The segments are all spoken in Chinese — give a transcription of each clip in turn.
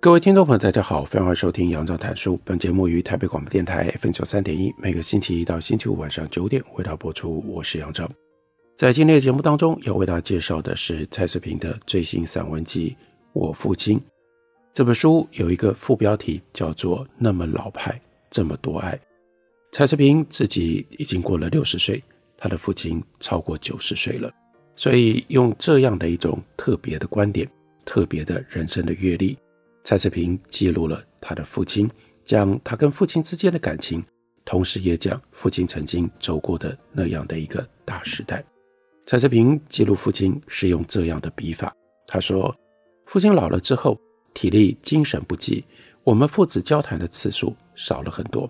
各位听众朋友，大家好，欢迎收听杨照谈书。本节目于台北广播电台 FM 九三点一，每个星期一到星期五晚上九点为大家播出。我是杨照。在今天的节目当中，要为大家介绍的是蔡世平的最新散文集《我父亲》。这本书有一个副标题叫做《那么老派，这么多爱》。蔡世平自己已经过了六十岁，他的父亲超过九十岁了，所以用这样的一种特别的观点，特别的人生的阅历。蔡世平记录了他的父亲，讲他跟父亲之间的感情，同时也讲父亲曾经走过的那样的一个大时代。蔡世平记录父亲是用这样的笔法，他说：“父亲老了之后，体力精神不济，我们父子交谈的次数少了很多。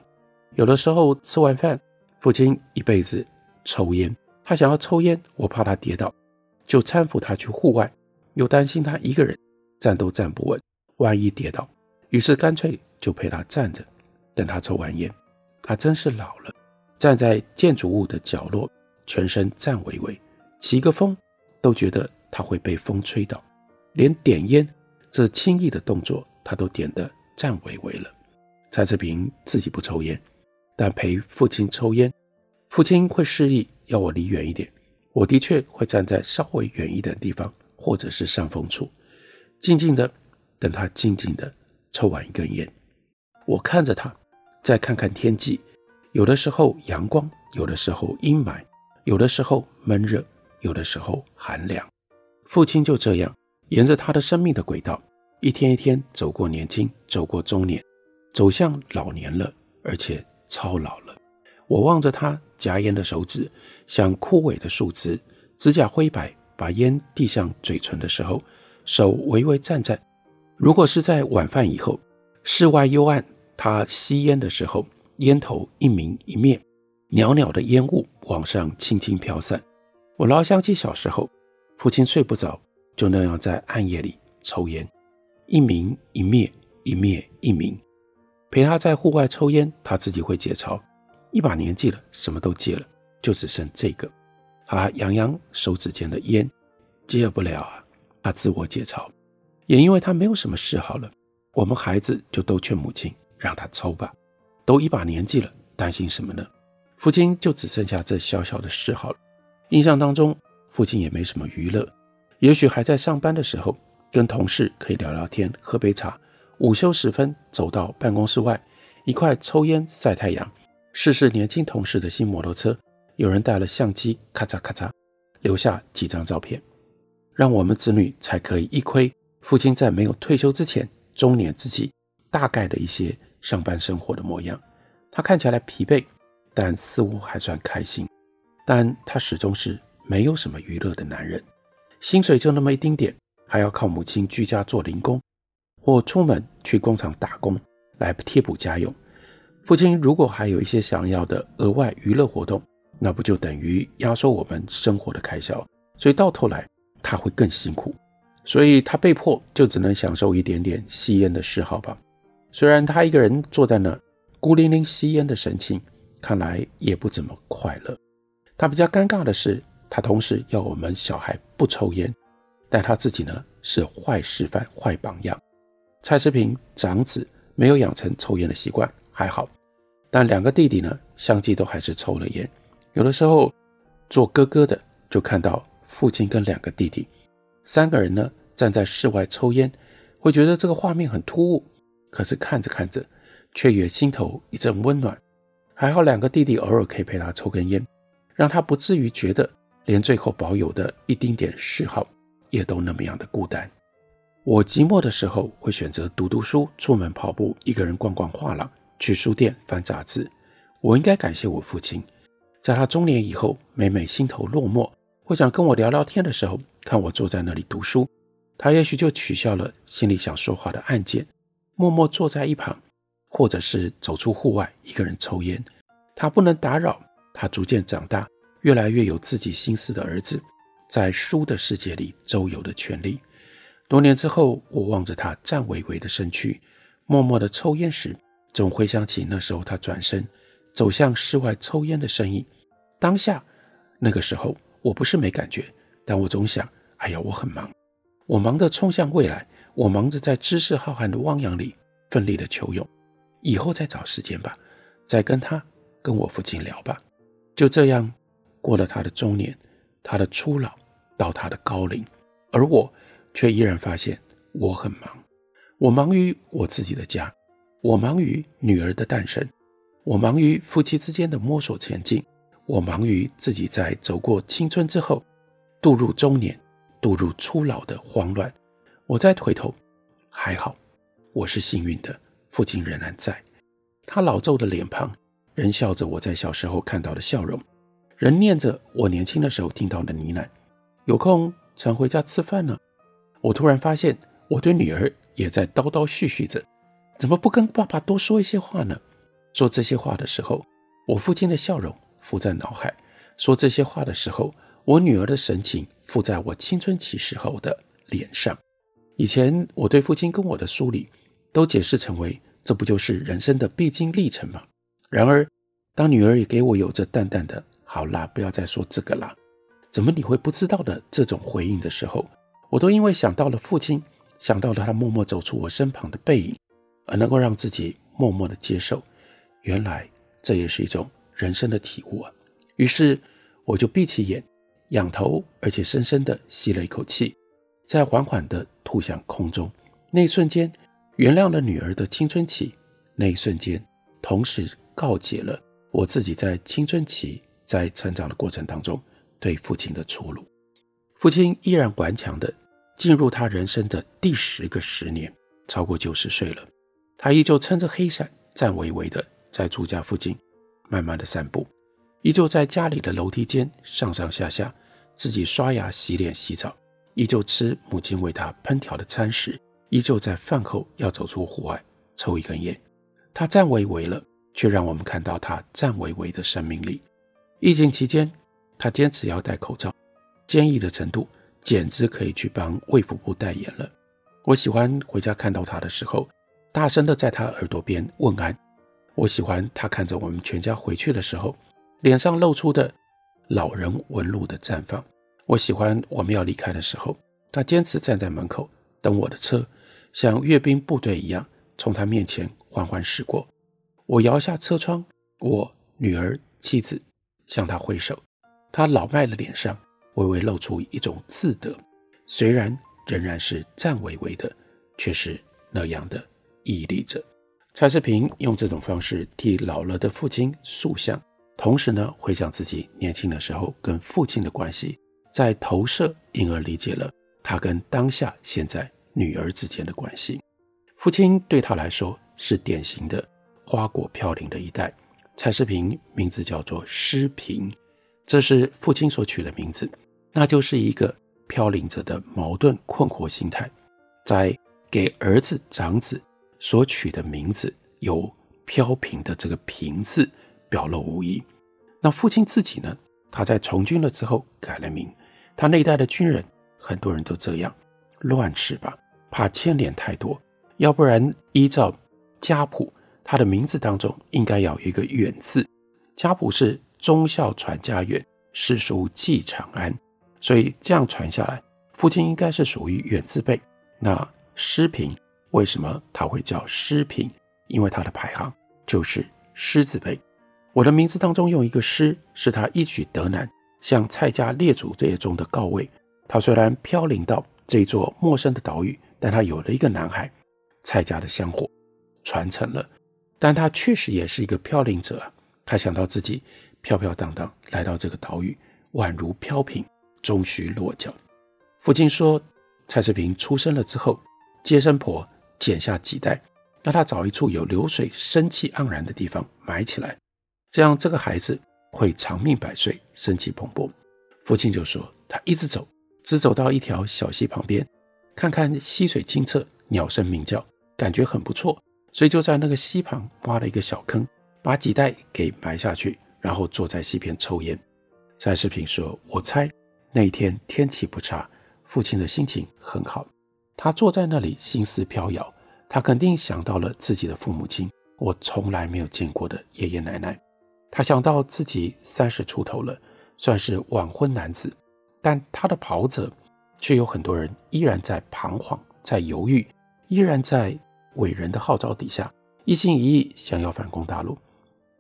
有的时候吃完饭，父亲一辈子抽烟，他想要抽烟，我怕他跌倒，就搀扶他去户外，又担心他一个人站都站不稳。”万一跌倒，于是干脆就陪他站着，等他抽完烟。他真是老了，站在建筑物的角落，全身颤巍巍，起个风都觉得他会被风吹倒，连点烟这轻易的动作，他都点得颤巍巍了。蔡志平自己不抽烟，但陪父亲抽烟，父亲会示意要我离远一点，我的确会站在稍微远一点的地方，或者是上风处，静静的。等他静静地抽完一根烟，我看着他，再看看天气，有的时候阳光，有的时候阴霾，有的时候闷热，有的时候寒凉。父亲就这样沿着他的生命的轨道，一天一天走过年轻，走过中年，走向老年了，而且超老了。我望着他夹烟的手指，像枯萎的树枝，指甲灰白，把烟递向嘴唇的时候，手微微颤颤。如果是在晚饭以后，室外幽暗，他吸烟的时候，烟头一明一灭，袅袅的烟雾往上轻轻飘散。我老想起小时候，父亲睡不着，就那样在暗夜里抽烟，一明一灭，一灭一明。陪他在户外抽烟，他自己会解嘲，一把年纪了，什么都戒了，就只剩这个。他扬扬手指间的烟，戒不了啊，他自我解嘲。也因为他没有什么嗜好了，我们孩子就都劝母亲让他抽吧，都一把年纪了，担心什么呢？父亲就只剩下这小小的嗜好了。印象当中，父亲也没什么娱乐，也许还在上班的时候，跟同事可以聊聊天，喝杯茶。午休时分，走到办公室外，一块抽烟晒太阳，试试年轻同事的新摩托车，有人带了相机，咔嚓咔嚓，留下几张照片，让我们子女才可以一窥。父亲在没有退休之前，中年之际，大概的一些上班生活的模样。他看起来疲惫，但似乎还算开心。但他始终是没有什么娱乐的男人，薪水就那么一丁点，还要靠母亲居家做零工，或出门去工厂打工来贴补家用。父亲如果还有一些想要的额外娱乐活动，那不就等于压缩我们生活的开销？所以到头来他会更辛苦。所以他被迫就只能享受一点点吸烟的嗜好吧。虽然他一个人坐在那，孤零零吸烟的神情，看来也不怎么快乐。他比较尴尬的是，他同时要我们小孩不抽烟，但他自己呢是坏示范、坏榜样。蔡世平长子没有养成抽烟的习惯，还好，但两个弟弟呢，相继都还是抽了烟。有的时候做哥哥的就看到父亲跟两个弟弟。三个人呢，站在室外抽烟，会觉得这个画面很突兀，可是看着看着，却也心头一阵温暖。还好两个弟弟偶尔可以陪他抽根烟，让他不至于觉得连最后保有的一丁点嗜好，也都那么样的孤单。我寂寞的时候会选择读读书，出门跑步，一个人逛逛画廊，去书店翻杂志。我应该感谢我父亲，在他中年以后，每每心头落寞，会想跟我聊聊天的时候。看我坐在那里读书，他也许就取消了心里想说话的按键，默默坐在一旁，或者是走出户外，一个人抽烟。他不能打扰他逐渐长大、越来越有自己心思的儿子，在书的世界里周游的权利。多年之后，我望着他颤巍巍的身躯，默默的抽烟时，总回想起那时候他转身走向室外抽烟的身影。当下，那个时候，我不是没感觉，但我总想。哎呀，我很忙，我忙着冲向未来，我忙着在知识浩瀚的汪洋里奋力的求泳，以后再找时间吧，再跟他跟我父亲聊吧。就这样过了他的中年，他的初老，到他的高龄，而我却依然发现我很忙，我忙于我自己的家，我忙于女儿的诞生，我忙于夫妻之间的摸索前进，我忙于自己在走过青春之后，步入中年。步入初老的慌乱，我再回头，还好，我是幸运的，父亲仍然在，他老皱的脸庞仍笑着我在小时候看到的笑容，仍念着我年轻的时候听到的呢喃。有空常回家吃饭呢。我突然发现，我对女儿也在叨叨絮絮着，怎么不跟爸爸多说一些话呢？说这些话的时候，我父亲的笑容浮在脑海；说这些话的时候，我女儿的神情。附在我青春期时候的脸上。以前我对父亲跟我的梳理，都解释成为这不就是人生的必经历程吗？然而，当女儿也给我有着淡淡的“好啦，不要再说这个啦，怎么你会不知道的”这种回应的时候，我都因为想到了父亲，想到了他默默走出我身旁的背影，而能够让自己默默的接受。原来这也是一种人生的体悟啊！于是我就闭起眼。仰头，而且深深地吸了一口气，再缓缓地吐向空中。那一瞬间，原谅了女儿的青春期。那一瞬间，同时告解了我自己在青春期在成长的过程当中对父亲的粗鲁。父亲依然顽强地进入他人生的第十个十年，超过九十岁了，他依旧撑着黑伞，颤巍巍地在住家附近慢慢地散步。依旧在家里的楼梯间上上下下，自己刷牙、洗脸、洗澡，依旧吃母亲为他烹调的餐食，依旧在饭后要走出户外抽一根烟。他颤巍巍了，却让我们看到他颤巍巍的生命力。疫情期间，他坚持要戴口罩，坚毅的程度简直可以去帮卫福部代言了。我喜欢回家看到他的时候，大声的在他耳朵边问安。我喜欢他看着我们全家回去的时候。脸上露出的老人纹路的绽放，我喜欢。我们要离开的时候，他坚持站在门口等我的车，像阅兵部队一样从他面前缓缓驶过。我摇下车窗，我女儿妻子向他挥手，他老迈的脸上微微露出一种自得，虽然仍然是颤巍巍的，却是那样的屹立着。蔡世平用这种方式替老了的父亲塑像。同时呢，回想自己年轻的时候跟父亲的关系，在投射，因而理解了他跟当下现在女儿之间的关系。父亲对他来说是典型的花果飘零的一代。蔡世平名字叫做诗平，这是父亲所取的名字，那就是一个飘零着的矛盾困惑心态，在给儿子长子所取的名字有飘萍的这个萍字。表露无遗。那父亲自己呢？他在从军了之后改了名。他那一代的军人，很多人都这样乱世吧，怕牵连太多。要不然依照家谱，他的名字当中应该要有一个远字。家谱是忠孝传家远，世书继长安。所以这样传下来，父亲应该是属于远字辈。那诗平为什么他会叫诗平？因为他的排行就是诗字辈。我的名字当中用一个诗，是他一举得男，向蔡家列祖这些中的告慰。他虽然飘零到这座陌生的岛屿，但他有了一个男孩，蔡家的香火传承了。但他确实也是一个飘零者，他想到自己飘飘荡荡来到这个岛屿，宛如飘萍，终须落脚。父亲说，蔡世平出生了之后，接生婆剪下脐带，让他找一处有流水、生气盎然的地方埋起来。这样，这个孩子会长命百岁，生气蓬勃。父亲就说：“他一直走，只走到一条小溪旁边，看看溪水清澈，鸟声鸣叫，感觉很不错，所以就在那个溪旁挖了一个小坑，把几袋给埋下去，然后坐在溪边抽烟。蔡世平说：“我猜那一天天气不差，父亲的心情很好，他坐在那里心思飘摇，他肯定想到了自己的父母亲，我从来没有见过的爷爷奶奶。他想到自己三十出头了，算是晚婚男子，但他的袍泽却有很多人依然在彷徨，在犹豫，依然在伟人的号召底下，一心一意想要反攻大陆。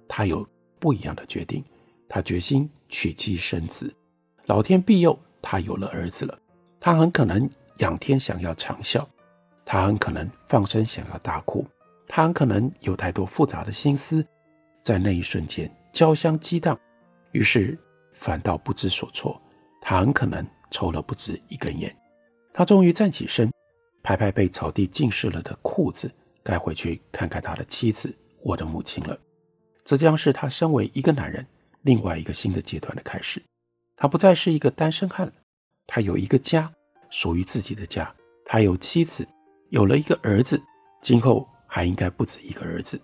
他有不一样的决定。”他决心娶妻生子，老天庇佑，他有了儿子了。他很可能仰天想要长啸，他很可能放声想要大哭，他很可能有太多复杂的心思，在那一瞬间交相激荡，于是反倒不知所措。他很可能抽了不止一根烟。他终于站起身，拍拍被草地浸湿了的裤子，该回去看看他的妻子，我的母亲了。这将是他身为一个男人。另外一个新的阶段的开始，他不再是一个单身汉了，他有一个家，属于自己的家，他有妻子，有了一个儿子，今后还应该不止一个儿子。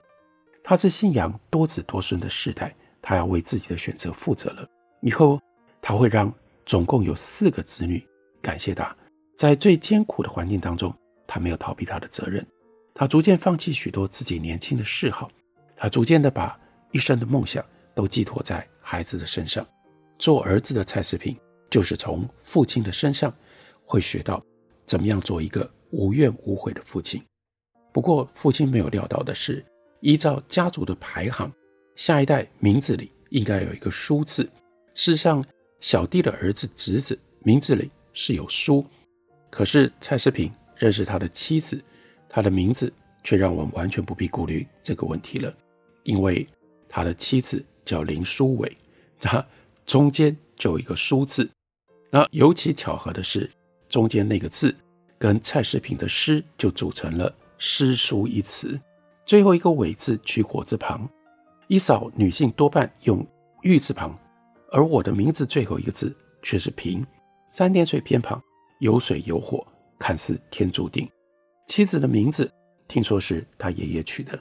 他是信仰多子多孙的世代，他要为自己的选择负责了。以后他会让总共有四个子女感谢他，在最艰苦的环境当中，他没有逃避他的责任，他逐渐放弃许多自己年轻的嗜好，他逐渐的把一生的梦想。都寄托在孩子的身上。做儿子的蔡世平，就是从父亲的身上会学到怎么样做一个无怨无悔的父亲。不过，父亲没有料到的是，依照家族的排行，下一代名字里应该有一个“书”字。事实上，小弟的儿子、侄子名字里是有“书”，可是蔡世平认识他的妻子，他的名字却让我们完全不必顾虑这个问题了，因为他的妻子。叫林书纬，那中间就有一个“书”字。那尤其巧合的是，中间那个字跟蔡世平的诗就组成了“诗书”一词。最后一个“纬”字取火字旁，一扫女性多半用玉字旁，而我的名字最后一个字却是平，三点水偏旁，有水有火，看似天注定。妻子的名字听说是他爷爷取的，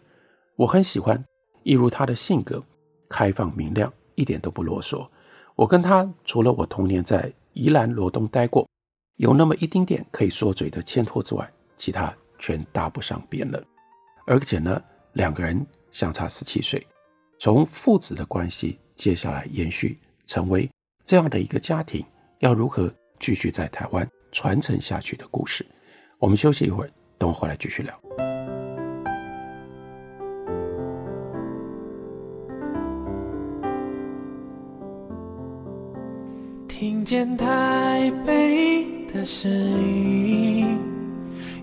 我很喜欢，一如他的性格。开放明亮，一点都不啰嗦。我跟他除了我童年在宜兰罗东待过，有那么一丁点可以说嘴的牵拖之外，其他全搭不上边了。而且呢，两个人相差十七岁，从父子的关系接下来延续成为这样的一个家庭，要如何继续在台湾传承下去的故事。我们休息一会儿，等我回来继续聊。听见台北的声音，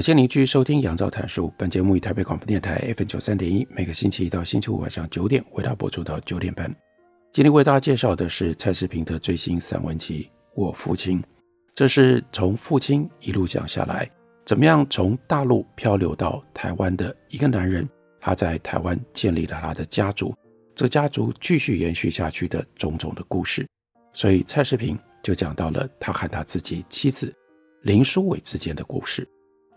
感谢您继续收听《杨照谈书》。本节目以台北广播电台 FM 九三点一，每个星期一到星期五晚上九点为大家播出到九点半。今天为大家介绍的是蔡世平的最新散文集《我父亲》，这是从父亲一路讲下来，怎么样从大陆漂流到台湾的一个男人，他在台湾建立了他的家族，这家族继续延续下去的种种的故事。所以蔡世平就讲到了他和他自己妻子林淑伟之间的故事。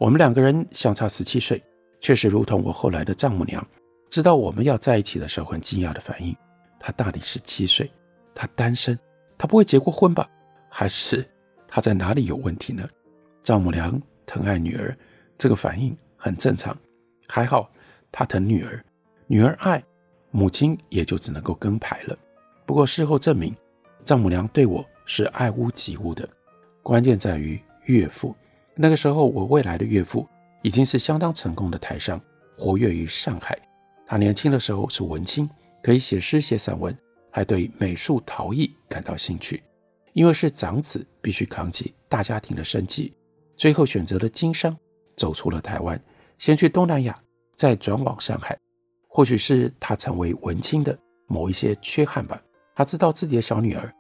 我们两个人相差十七岁，确实如同我后来的丈母娘知道我们要在一起的时候很惊讶的反应。她大你十七岁，她单身，她不会结过婚吧？还是她在哪里有问题呢？丈母娘疼爱女儿，这个反应很正常。还好她疼女儿，女儿爱母亲，也就只能够跟拍了。不过事后证明，丈母娘对我是爱屋及乌的，关键在于岳父。那个时候，我未来的岳父已经是相当成功的台商，活跃于上海。他年轻的时候是文青，可以写诗写散文，还对美术陶艺感到兴趣。因为是长子，必须扛起大家庭的生计，最后选择了经商，走出了台湾，先去东南亚，再转往上海。或许是他成为文青的某一些缺憾吧。他知道自己的小女儿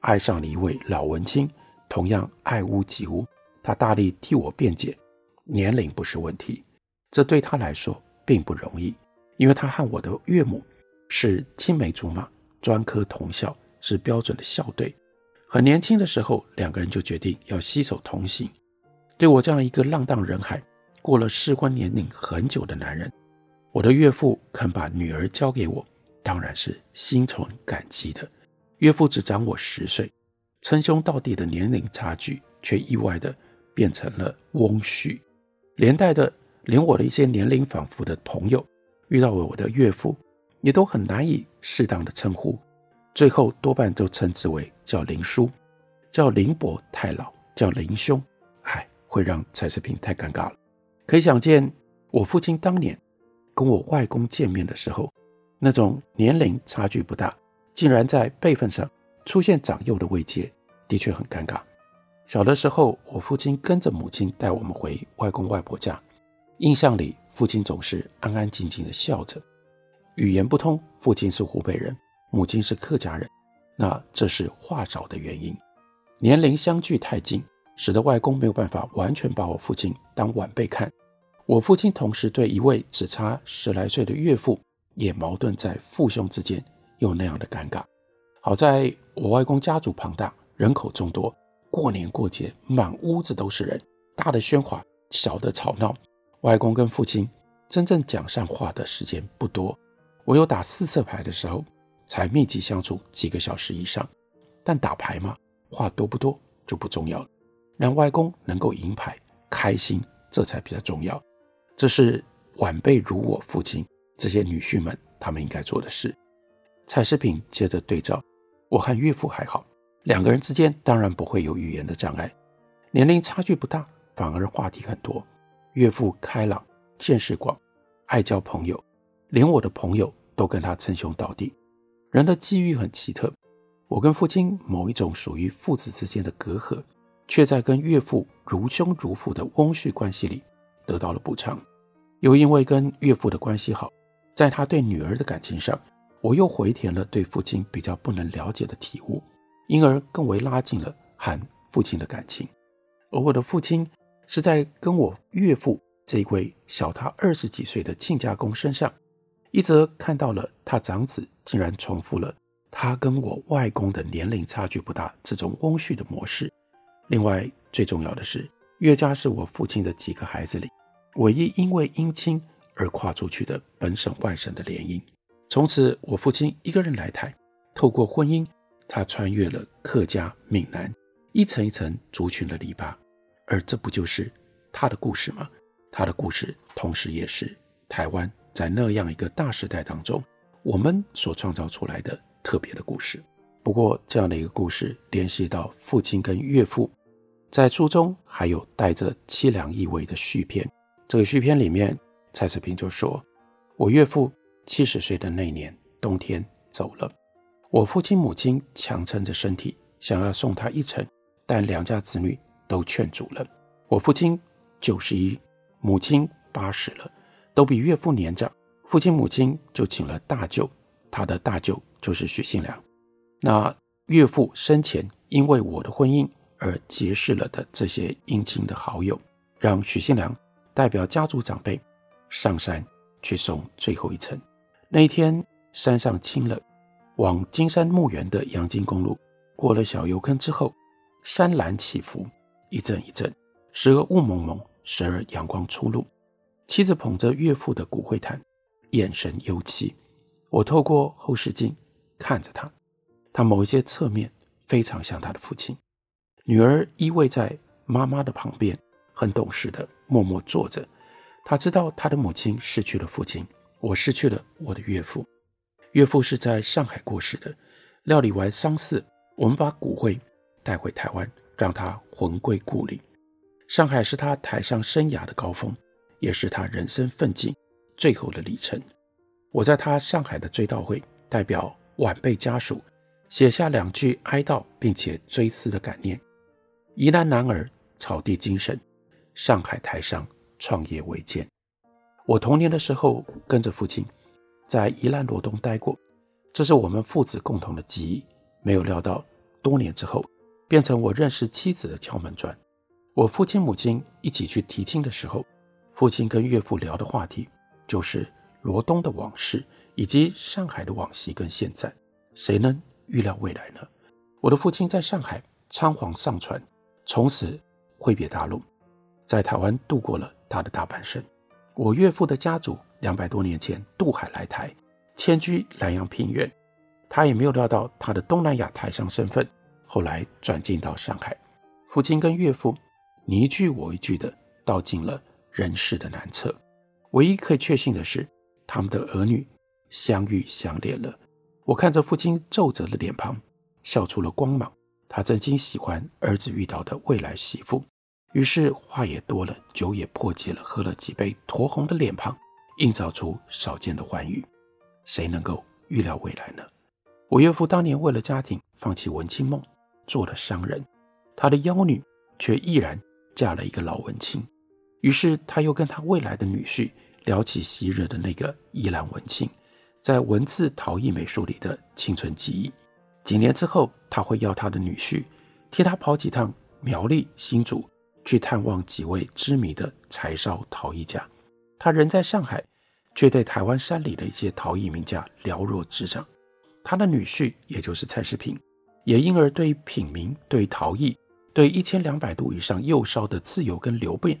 爱上了一位老文青，同样爱屋及乌。他大力替我辩解，年龄不是问题，这对他来说并不容易，因为他和我的岳母是青梅竹马，专科同校，是标准的校对。很年轻的时候，两个人就决定要携手同行。对我这样一个浪荡人海、过了适婚年龄很久的男人，我的岳父肯把女儿交给我，当然是心存感激的。岳父只长我十岁，称兄道弟的年龄差距却意外的变成了翁婿，连带的连我的一些年龄仿佛的朋友，遇到了我的岳父，也都很难以适当的称呼。最后多半都称之为叫林叔，叫林伯太老，叫林兄，唉，会让蔡世平太尴尬了。可以想见，我父亲当年跟我外公见面的时候，那种年龄差距不大，竟然在辈分上出现长幼的位阶，的确很尴尬。小的时候，我父亲跟着母亲带我们回外公外婆家，印象里父亲总是安安静静的笑着，语言不通，父亲是湖北人。母亲是客家人，那这是话少的原因。年龄相距太近，使得外公没有办法完全把我父亲当晚辈看。我父亲同时对一位只差十来岁的岳父也矛盾在父兄之间，有那样的尴尬。好在我外公家族庞大，人口众多，过年过节满屋子都是人，大的喧哗，小的吵闹。外公跟父亲真正讲上话的时间不多，唯有打四色牌的时候。才密集相处几个小时以上，但打牌嘛，话多不多就不重要了。让外公能够赢牌开心，这才比较重要。这是晚辈如我父亲这些女婿们他们应该做的事。蔡世平接着对照，我和岳父还好，两个人之间当然不会有语言的障碍，年龄差距不大，反而话题很多。岳父开朗，见识广，爱交朋友，连我的朋友都跟他称兄道弟。人的际遇很奇特，我跟父亲某一种属于父子之间的隔阂，却在跟岳父如兄如父的翁婿关系里得到了补偿。又因为跟岳父的关系好，在他对女儿的感情上，我又回填了对父亲比较不能了解的体悟，因而更为拉近了和父亲的感情。而我的父亲是在跟我岳父这一位小他二十几岁的亲家公身上。一则看到了他长子竟然重复了他跟我外公的年龄差距不大这种翁婿的模式。另外最重要的是，岳家是我父亲的几个孩子里唯一因为姻亲而跨出去的本省外省的联姻。从此我父亲一个人来台，透过婚姻，他穿越了客家闽南一层一层族群的篱笆，而这不就是他的故事吗？他的故事同时也是台湾。在那样一个大时代当中，我们所创造出来的特别的故事。不过，这样的一个故事联系到父亲跟岳父，在书中还有带着凄凉意味的续篇。这个续篇里面，蔡世平就说：“我岳父七十岁的那年冬天走了，我父亲母亲强撑着身体想要送他一程，但两家子女都劝阻了。我父亲九十一，母亲八十了。”都比岳父年长，父亲母亲就请了大舅，他的大舅就是许信良。那岳父生前因为我的婚姻而结识了的这些姻亲的好友，让许信良代表家族长辈上山去送最后一程。那一天山上清冷，往金山墓园的阳金公路过了小油坑之后，山岚起伏，一阵一阵，时而雾蒙蒙，时而阳光初露。妻子捧着岳父的骨灰坛，眼神幽凄。我透过后视镜看着他，他某一些侧面非常像他的父亲。女儿依偎在妈妈的旁边，很懂事的默默坐着。他知道他的母亲失去了父亲，我失去了我的岳父。岳父是在上海过世的。料理完丧事，我们把骨灰带回台湾，让他魂归故里。上海是他台上生涯的高峰。也是他人生奋进最后的里程。我在他上海的追悼会代表晚辈家属写下两句哀悼并且追思的感念：宜兰男儿，草地精神，上海台商创业维艰。我童年的时候跟着父亲在宜兰罗东待过，这是我们父子共同的记忆。没有料到多年之后，变成我认识妻子的敲门砖。我父亲母亲一起去提亲的时候，父亲跟岳父聊的话题就是罗东的往事，以及上海的往昔跟现在。谁能预料未来呢？我的父亲在上海仓皇上船，从此挥别大陆，在台湾度过了他的大半生。我岳父的家族两百多年前渡海来台，迁居南阳平原。他也没有料到他的东南亚台商身份，后来转进到上海。父亲跟岳父你一句我一句的道尽了人世的难测。唯一可以确信的是，他们的儿女相遇相恋了。我看着父亲皱褶的脸庞，笑出了光芒。他真心喜欢儿子遇到的未来媳妇。于是话也多了，酒也破戒了，喝了几杯，酡红的脸庞映照出少见的欢愉。谁能够预料未来呢？我岳父当年为了家庭放弃文青梦，做了商人。他的幺女却毅然嫁了一个老文青。于是他又跟他未来的女婿聊起昔日的那个依兰文青，在文字陶艺美术里的青春记忆。几年之后，他会要他的女婿替他跑几趟苗栗、新竹，去探望几位知名的柴烧陶艺家。他人在上海，却对台湾山里的一些陶艺名家了若指掌。他的女婿，也就是蔡世平，也因而对品茗、对陶艺、对一千两百度以上釉烧的自由跟流变，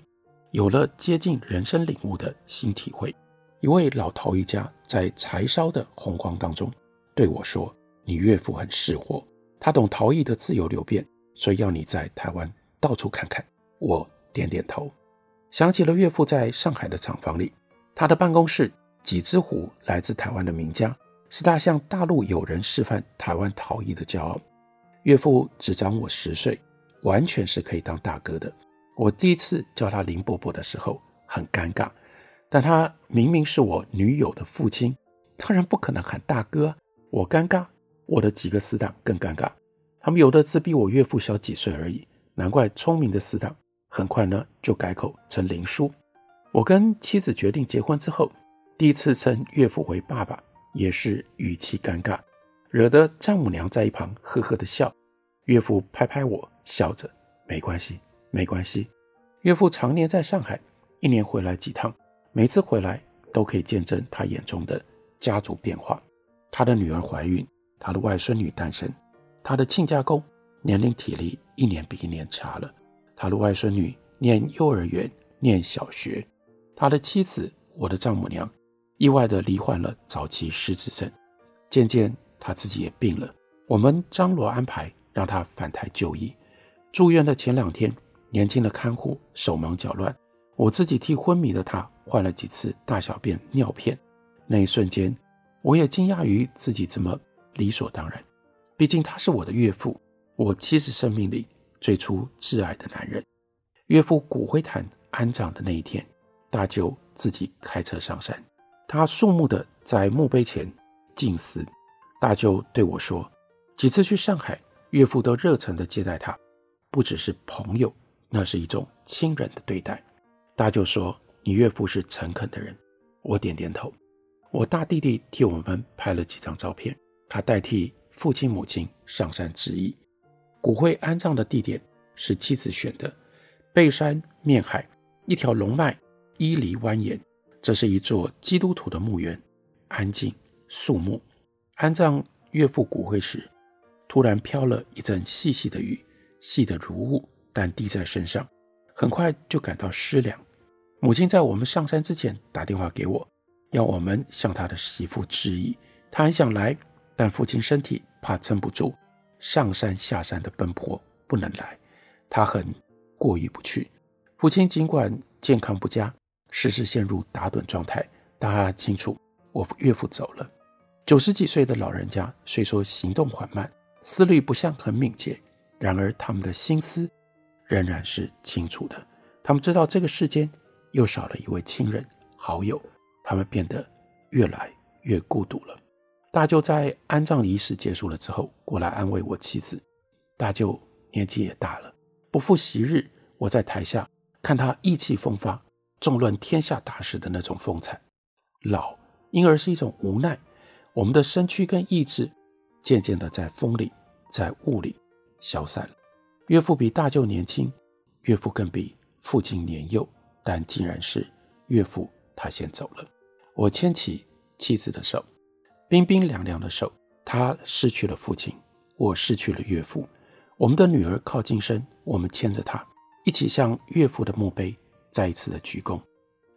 有了接近人生领悟的新体会。一位老陶艺家在柴烧的红光当中对我说：“你岳父很识货，他懂陶艺的自由流变，所以要你在台湾到处看看。”我点点头，想起了岳父在上海的厂房里，他的办公室几只壶来自台湾的名家。是他向大陆友人示范台湾陶艺的骄傲。岳父只长我十岁，完全是可以当大哥的。我第一次叫他林伯伯的时候很尴尬，但他明明是我女友的父亲，当然不可能喊大哥。我尴尬，我的几个死党更尴尬。他们有的只比我岳父小几岁而已，难怪聪明的死党很快呢就改口成林叔。我跟妻子决定结婚之后，第一次称岳父为爸爸。也是语气尴尬，惹得丈母娘在一旁呵呵的笑。岳父拍拍我，笑着：“没关系，没关系。”岳父常年在上海，一年回来几趟，每次回来都可以见证他眼中的家族变化。他的女儿怀孕，他的外孙女诞生，他的亲家公年龄体力一年比一年差了，他的外孙女念幼儿园、念小学，他的妻子，我的丈母娘。意外地罹患了早期失智症，渐渐他自己也病了。我们张罗安排让他返台就医。住院的前两天，年轻的看护手忙脚乱，我自己替昏迷的他换了几次大小便尿片。那一瞬间，我也惊讶于自己怎么理所当然。毕竟他是我的岳父，我妻子生命里最初挚爱的男人。岳父骨灰坛安葬的那一天，大舅自己开车上山。他肃穆地在墓碑前静思，大舅对我说：“几次去上海，岳父都热诚地接待他，不只是朋友，那是一种亲人的对待。”大舅说：“你岳父是诚恳的人。”我点点头。我大弟弟替我们拍了几张照片，他代替父亲母亲上山致意。骨灰安葬的地点是妻子选的，背山面海，一条龙脉伊犁蜿蜒。这是一座基督徒的墓园，安静肃穆。安葬岳父骨灰时，突然飘了一阵细细的雨，细得如雾，但滴在身上，很快就感到湿凉。母亲在我们上山之前打电话给我，要我们向她的媳妇致意。她很想来，但父亲身体怕撑不住上山下山的奔波，不能来。她很过意不去。父亲尽管健康不佳。时时陷入打盹状态，大家清楚，我岳父走了。九十几岁的老人家虽说行动缓慢，思虑不像很敏捷，然而他们的心思仍然是清楚的。他们知道这个世间又少了一位亲人好友，他们变得越来越孤独了。大舅在安葬仪式结束了之后，过来安慰我妻子。大舅年纪也大了，不复昔日。我在台下看他意气风发、纵论天下大事的那种风采。老，因而是一种无奈。我们的身躯跟意志，渐渐的在风里、在雾里消散了。岳父比大舅年轻，岳父更比父亲年幼，但竟然是岳父他先走了。我牵起妻子的手。冰冰凉凉的手，他失去了父亲，我失去了岳父。我们的女儿靠近身，我们牵着她，一起向岳父的墓碑再一次的鞠躬。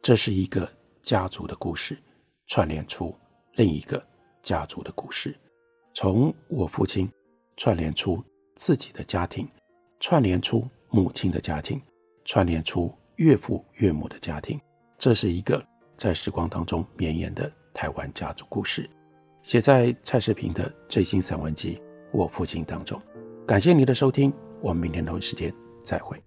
这是一个家族的故事，串联出另一个家族的故事。从我父亲串联出自己的家庭，串联出母亲的家庭，串联出岳父岳母的家庭。这是一个在时光当中绵延的台湾家族故事。写在蔡世平的最新散文集《我父亲》当中。感谢您的收听，我们明天同一时间再会。